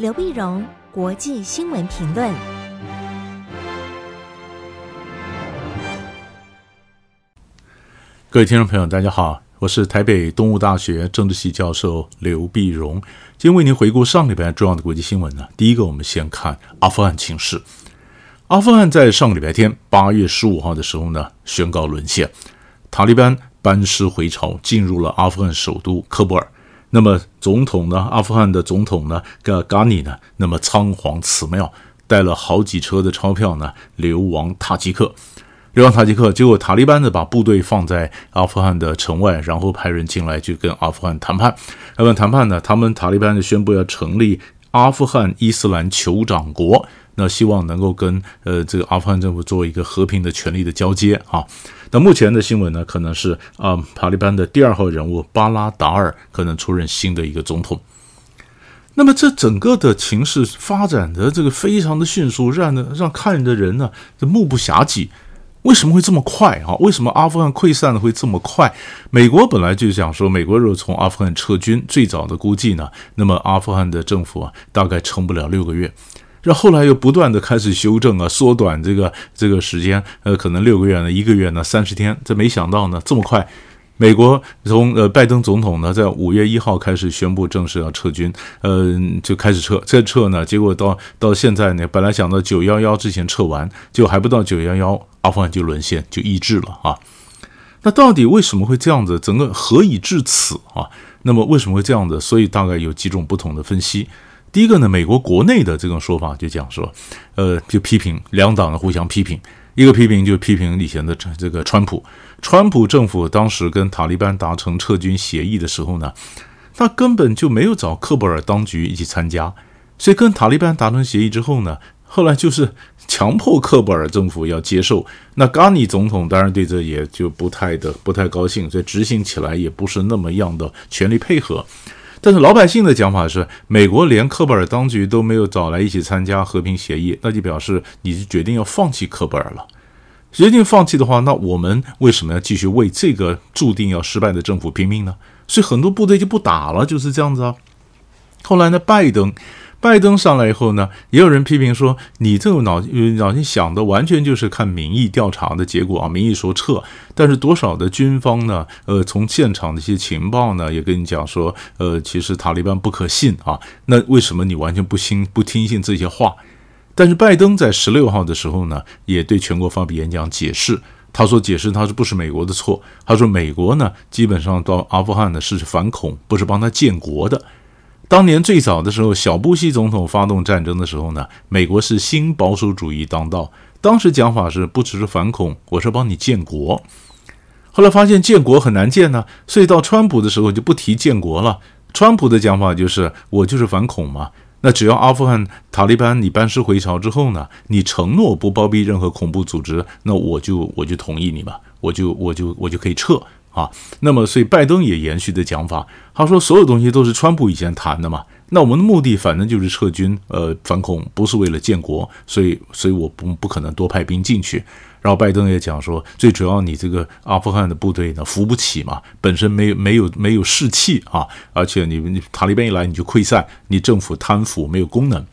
刘碧荣，国际新闻评论。各位听众朋友，大家好，我是台北东吴大学政治系教授刘碧荣，今天为您回顾上礼拜重要的国际新闻呢。第一个，我们先看阿富汗情势。阿富汗在上个礼拜天八月十五号的时候呢，宣告沦陷，塔利班班师回朝，进入了阿富汗首都喀布尔。那么总统呢？阿富汗的总统呢？个嘎尼呢？那么仓皇辞庙，带了好几车的钞票呢，流亡塔吉克，流亡塔吉克。结果塔利班呢，把部队放在阿富汗的城外，然后派人进来就跟阿富汗谈判。那么谈判呢？他们塔利班就宣布要成立阿富汗伊斯兰酋长国。那希望能够跟呃这个阿富汗政府做一个和平的权力的交接啊。那目前的新闻呢，可能是啊塔利班的第二号人物巴拉达尔可能出任新的一个总统。那么这整个的情势发展的这个非常的迅速，让呢让看的人呢目不暇接。为什么会这么快啊？为什么阿富汗溃散的会这么快？美国本来就想说，美国如果从阿富汗撤军，最早的估计呢，那么阿富汗的政府啊大概撑不了六个月。然后来又不断的开始修正啊，缩短这个这个时间，呃，可能六个月呢，一个月呢，三十天。这没想到呢，这么快，美国从呃拜登总统呢，在五月一号开始宣布正式要撤军，呃，就开始撤，再撤呢，结果到到现在呢，本来想到九幺幺之前撤完，就还不到九幺幺，阿富汗就沦陷，就易帜了啊。那到底为什么会这样子？整个何以至此啊？那么为什么会这样子？所以大概有几种不同的分析。第一个呢，美国国内的这种说法就讲说，呃，就批评两党的互相批评，一个批评就批评以前的这个川普，川普政府当时跟塔利班达成撤军协议的时候呢，他根本就没有找喀布尔当局一起参加，所以跟塔利班达成协议之后呢，后来就是强迫喀布尔政府要接受，那嘎尼总统当然对这也就不太的不太高兴，所以执行起来也不是那么样的全力配合。但是老百姓的讲法是，美国连科布尔当局都没有找来一起参加和平协议，那就表示你是决定要放弃科布尔了。决定放弃的话，那我们为什么要继续为这个注定要失败的政府拼命呢？所以很多部队就不打了，就是这样子啊。后来呢，拜登。拜登上来以后呢，也有人批评说，你这个脑脑筋想的完全就是看民意调查的结果啊，民意说撤，但是多少的军方呢？呃，从现场的一些情报呢，也跟你讲说，呃，其实塔利班不可信啊。那为什么你完全不信不听信这些话？但是拜登在十六号的时候呢，也对全国发表演讲解释，他说解释他是不是美国的错，他说美国呢，基本上到阿富汗呢是反恐，不是帮他建国的。当年最早的时候，小布希总统发动战争的时候呢，美国是新保守主义当道。当时讲法是不只是反恐，我是帮你建国。后来发现建国很难建呢，所以到川普的时候就不提建国了。川普的讲法就是我就是反恐嘛。那只要阿富汗塔利班你班师回朝之后呢，你承诺不包庇任何恐怖组织，那我就我就同意你嘛，我就我就我就可以撤。啊，那么所以拜登也延续的讲法，他说所有东西都是川普以前谈的嘛，那我们的目的反正就是撤军，呃，反恐不是为了建国，所以所以我不不可能多派兵进去。然后拜登也讲说，最主要你这个阿富汗的部队呢扶不起嘛，本身没有没有没有士气啊，而且你你塔利班一来你就溃散，你政府贪腐没有功能。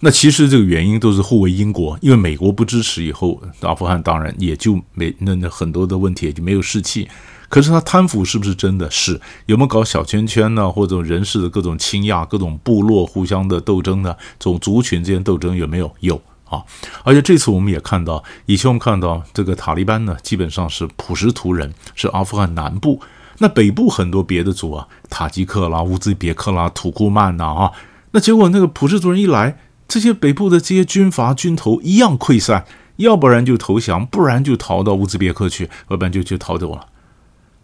那其实这个原因都是互为因果，因为美国不支持以后，阿富汗当然也就没那那很多的问题也就没有士气。可是他贪腐是不是真的是？有没有搞小圈圈呢？或者人事的各种倾轧、各种部落互相的斗争呢？种族群之间斗争有没有？有啊！而且这次我们也看到，以前我们看到这个塔利班呢，基本上是普什图人，是阿富汗南部。那北部很多别的族啊，塔吉克啦、乌兹别克啦、土库曼呐啊，那结果那个普什图人一来，这些北部的这些军阀军头一样溃散，要不然就投降，不然就逃到乌兹别克去，要不然就就逃走了。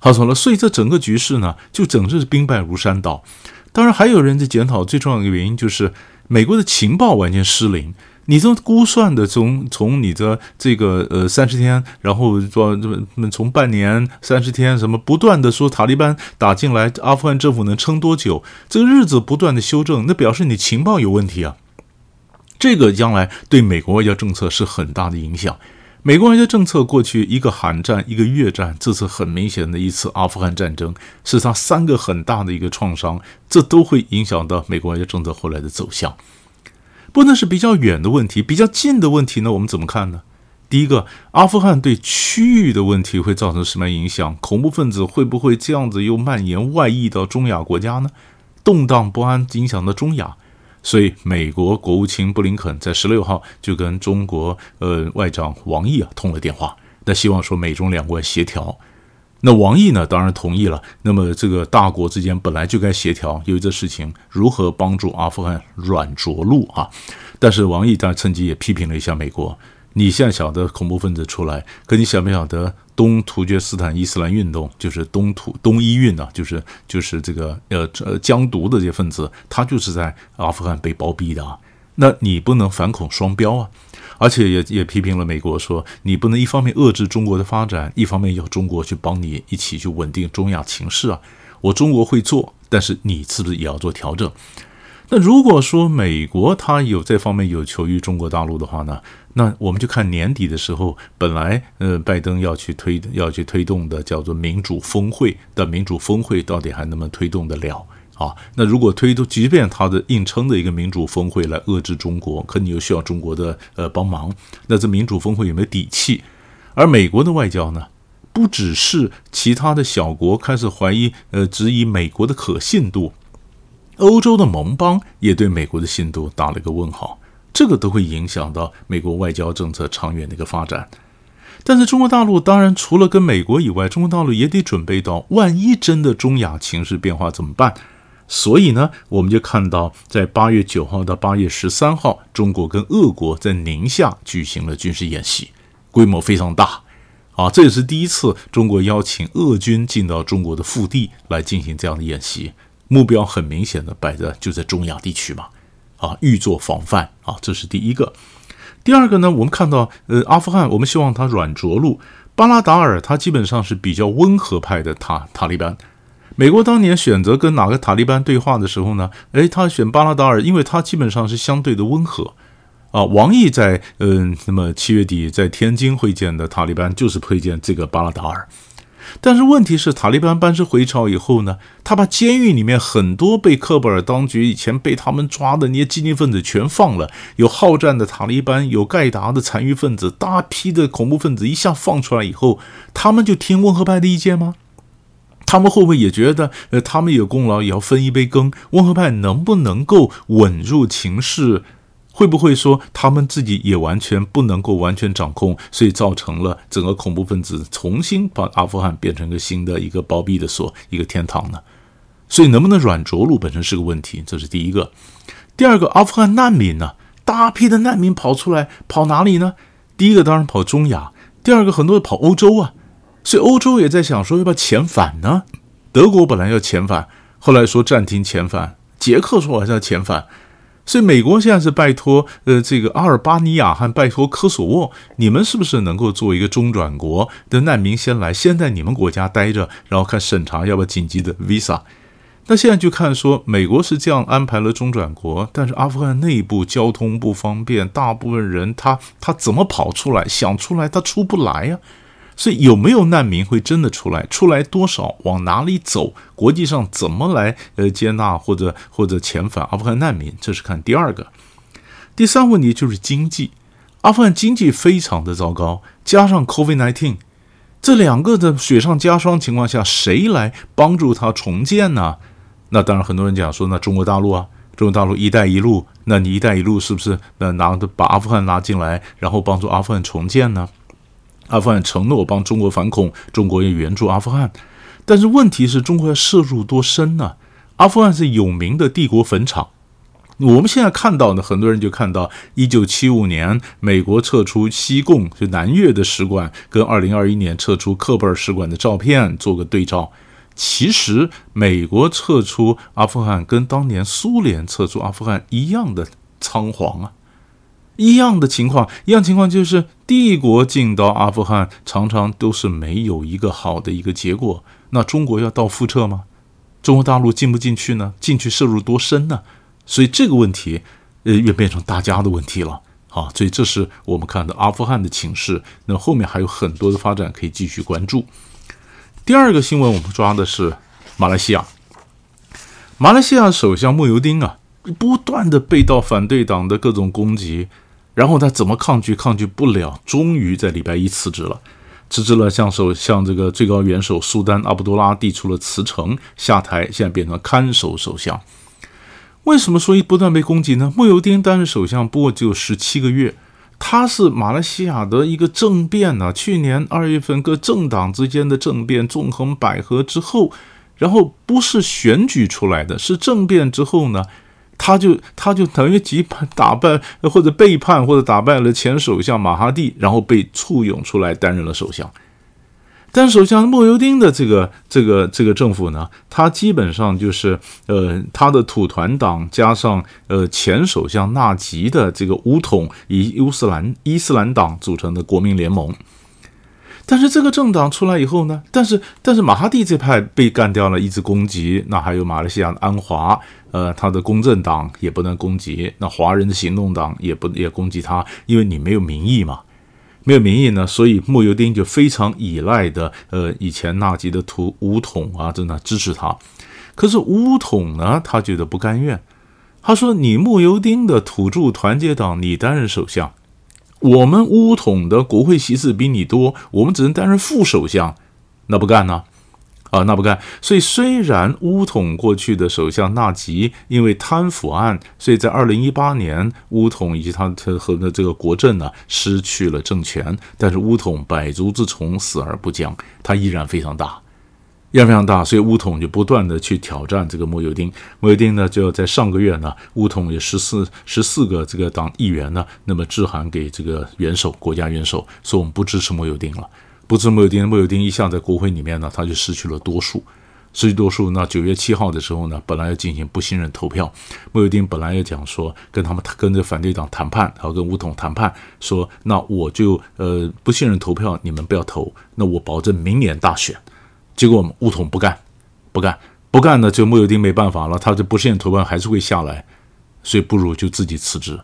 好，说了，所以这整个局势呢，就整日是兵败如山倒。当然，还有人在检讨，最重要的原因就是美国的情报完全失灵。你这估算的从从你的这个呃三十天，然后说这么从半年三十天什么不断的说塔利班打进来，阿富汗政府能撑多久？这个日子不断的修正，那表示你情报有问题啊。这个将来对美国外交政策是很大的影响。美国外交政策过去一个韩战，一个越战，这次很明显的一次阿富汗战争，是他三个很大的一个创伤，这都会影响到美国外交政策后来的走向。不能是比较远的问题，比较近的问题呢？我们怎么看呢？第一个，阿富汗对区域的问题会造成什么影响？恐怖分子会不会这样子又蔓延外溢到中亚国家呢？动荡不安影响到中亚。所以，美国国务卿布林肯在十六号就跟中国呃外长王毅啊通了电话，那希望说美中两国协调。那王毅呢，当然同意了。那么，这个大国之间本来就该协调，因为这事情如何帮助阿富汗软着陆啊？但是王毅当然趁机也批评了一下美国。你现在晓得恐怖分子出来，可你晓不晓得东突厥斯坦伊斯兰运动，就是东突东伊运呢、就是就是这个呃呃疆独的这些分子，他就是在阿富汗被包庇的啊。那你不能反恐双标啊！而且也也批评了美国说，你不能一方面遏制中国的发展，一方面要中国去帮你一起去稳定中亚情势啊。我中国会做，但是你是不是也要做调整？那如果说美国他有这方面有求于中国大陆的话呢？那我们就看年底的时候，本来呃，拜登要去推要去推动的叫做民主峰会的民主峰会，到底还能不能推动得了啊？那如果推动，即便他的硬撑的一个民主峰会来遏制中国，可你又需要中国的呃帮忙，那这民主峰会有没有底气？而美国的外交呢，不只是其他的小国开始怀疑呃质疑美国的可信度，欧洲的盟邦也对美国的信度打了一个问号。这个都会影响到美国外交政策长远的一个发展，但是中国大陆当然除了跟美国以外，中国大陆也得准备到万一真的中亚情势变化怎么办？所以呢，我们就看到在八月九号到八月十三号，中国跟俄国在宁夏举行了军事演习，规模非常大啊，这也是第一次中国邀请俄军进到中国的腹地来进行这样的演习，目标很明显的摆在就在中亚地区嘛。啊，预做防范啊，这是第一个。第二个呢，我们看到，呃，阿富汗，我们希望他软着陆。巴拉达尔他基本上是比较温和派的塔塔利班。美国当年选择跟哪个塔利班对话的时候呢？诶，他选巴拉达尔，因为他基本上是相对的温和。啊，王毅在嗯、那么七月底在天津会见的塔利班就是推荐这个巴拉达尔。但是问题是，塔利班班师回朝以后呢，他把监狱里面很多被喀布尔当局以前被他们抓的那些激进分子全放了，有好战的塔利班，有盖达的残余分子，大批的恐怖分子一下放出来以后，他们就听温和派的意见吗？他们会不会也觉得，呃，他们有功劳也要分一杯羹？温和派能不能够稳住情势？会不会说他们自己也完全不能够完全掌控，所以造成了整个恐怖分子重新把阿富汗变成一个新的一个包庇的所，一个天堂呢？所以能不能软着陆本身是个问题，这是第一个。第二个，阿富汗难民呢？大批的难民跑出来，跑哪里呢？第一个当然跑中亚，第二个很多人跑欧洲啊，所以欧洲也在想说要不要遣返呢？德国本来要遣返，后来说暂停遣返，捷克说还是要遣返。所以美国现在是拜托呃这个阿尔巴尼亚和拜托科索沃，你们是不是能够做一个中转国的难民先来，先在你们国家待着，然后看审查要不要紧急的 visa。那现在就看说美国是这样安排了中转国，但是阿富汗内部交通不方便，大部分人他他怎么跑出来？想出来他出不来呀、所以有没有难民会真的出来？出来多少？往哪里走？国际上怎么来呃接纳或者或者遣返阿富汗难民？这是看第二个。第三问题就是经济，阿富汗经济非常的糟糕，加上 COVID-19，这两个的雪上加霜情况下，谁来帮助他重建呢？那当然很多人讲说，那中国大陆啊，中国大陆“一带一路”，那你“一带一路”是不是那拿的把阿富汗拉进来，然后帮助阿富汗重建呢？阿富汗承诺帮中国反恐，中国也援助阿富汗，但是问题是中国要涉入多深呢？阿富汗是有名的帝国坟场，我们现在看到呢很多人就看到，一九七五年美国撤出西贡就南越的使馆，跟二零二一年撤出喀布尔使馆的照片做个对照。其实美国撤出阿富汗跟当年苏联撤出阿富汗一样的仓皇啊。一样的情况，一样情况就是帝国进到阿富汗，常常都是没有一个好的一个结果。那中国要到覆辙吗？中国大陆进不进去呢？进去涉入多深呢？所以这个问题，呃，也变成大家的问题了啊，所以这是我们看的阿富汗的情势。那后面还有很多的发展可以继续关注。第二个新闻，我们抓的是马来西亚。马来西亚首相慕尤丁啊，不断的被到反对党的各种攻击，然后他怎么抗拒，抗拒不了，终于在礼拜一辞职了。辞职了，向首向这个最高元首苏丹阿卜杜拉递出了辞呈，下台，现在变成看守首相。为什么说一不断被攻击呢？慕尤丁担任首相不过只有十七个月，他是马来西亚的一个政变呢、去年二月份各政党之间的政变纵横捭阖之后，然后不是选举出来的，是政变之后呢，他就他就等于击败打败或者背叛或者打败了前首相马哈蒂，然后被簇拥出来担任了首相。但首相莫尤丁的这个这个这个政府呢，他基本上就是呃，他的土团党加上呃前首相纳吉的这个武统以伊斯兰伊斯兰党组成的国民联盟。但是这个政党出来以后呢，但是但是马哈蒂这派被干掉了，一直攻击。那还有马来西亚的安华，呃，他的公正党也不能攻击。那华人的行动党也不也攻击他，因为你没有民意嘛。没有民意呢，所以慕尤丁就非常依赖的，呃，以前纳吉的土武统啊，真的支持他。可是武统呢，他觉得不甘愿，他说：“你慕尤丁的土著团结党，你担任首相，我们乌统的国会席次比你多，我们只能担任副首相，那不干呢？”啊，那不干。所以虽然乌统过去的首相纳吉因为贪腐案，所以在二零一八年，乌统以及他他和的这个国政呢失去了政权，但是乌统百足之虫，死而不僵，他依然非常大，量非常大。所以巫统就不断的去挑战这个慕尤丁。慕尤丁呢，就在上个月呢，巫统有十四十四个这个党议员呢，那么致函给这个元首，国家元首，说我们不支持慕尤丁了。不支持慕尤丁，慕尤丁一向在国会里面呢，他就失去了多数，失去多数。那九月七号的时候呢，本来要进行不信任投票，慕尤丁本来要讲说跟他们跟着反对党谈判，然后跟巫统谈判，说那我就呃不信任投票，你们不要投，那我保证明年大选。结果我们巫统不干，不干，不干呢，就慕尤丁没办法了，他就不信任投票还是会下来，所以不如就自己辞职。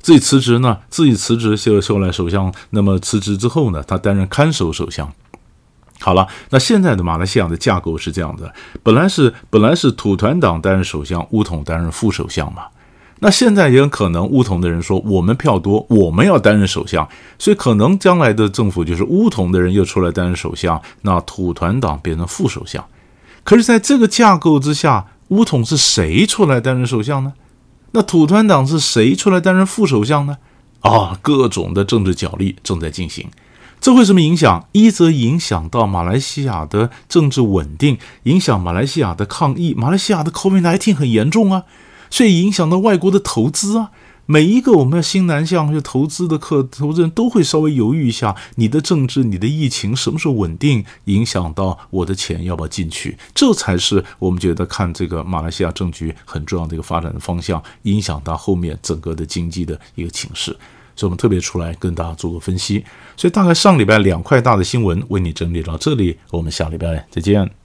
自己辞职呢？自己辞职，就后来首相。那么辞职之后呢？他担任看守首相。好了，那现在的马来西亚的架构是这样的：本来是本来是土团党担任首相，巫统担任副首相嘛。那现在也有可能巫统的人说，我们票多，我们要担任首相，所以可能将来的政府就是巫统的人又出来担任首相，那土团党变成副首相。可是，在这个架构之下，巫统是谁出来担任首相呢？那土团党是谁出来担任副首相呢？啊，各种的政治角力正在进行，这会什么影响？一则影响到马来西亚的政治稳定，影响马来西亚的抗疫。马来西亚的 COVID-19 很严重啊，所以影响到外国的投资啊。每一个我们新南向去投资的客投资人都会稍微犹豫一下，你的政治、你的疫情什么时候稳定，影响到我的钱要不要进去，这才是我们觉得看这个马来西亚政局很重要的一个发展的方向，影响到后面整个的经济的一个情势。所以，我们特别出来跟大家做个分析。所以，大概上礼拜两块大的新闻为你整理到这里，我们下礼拜再见。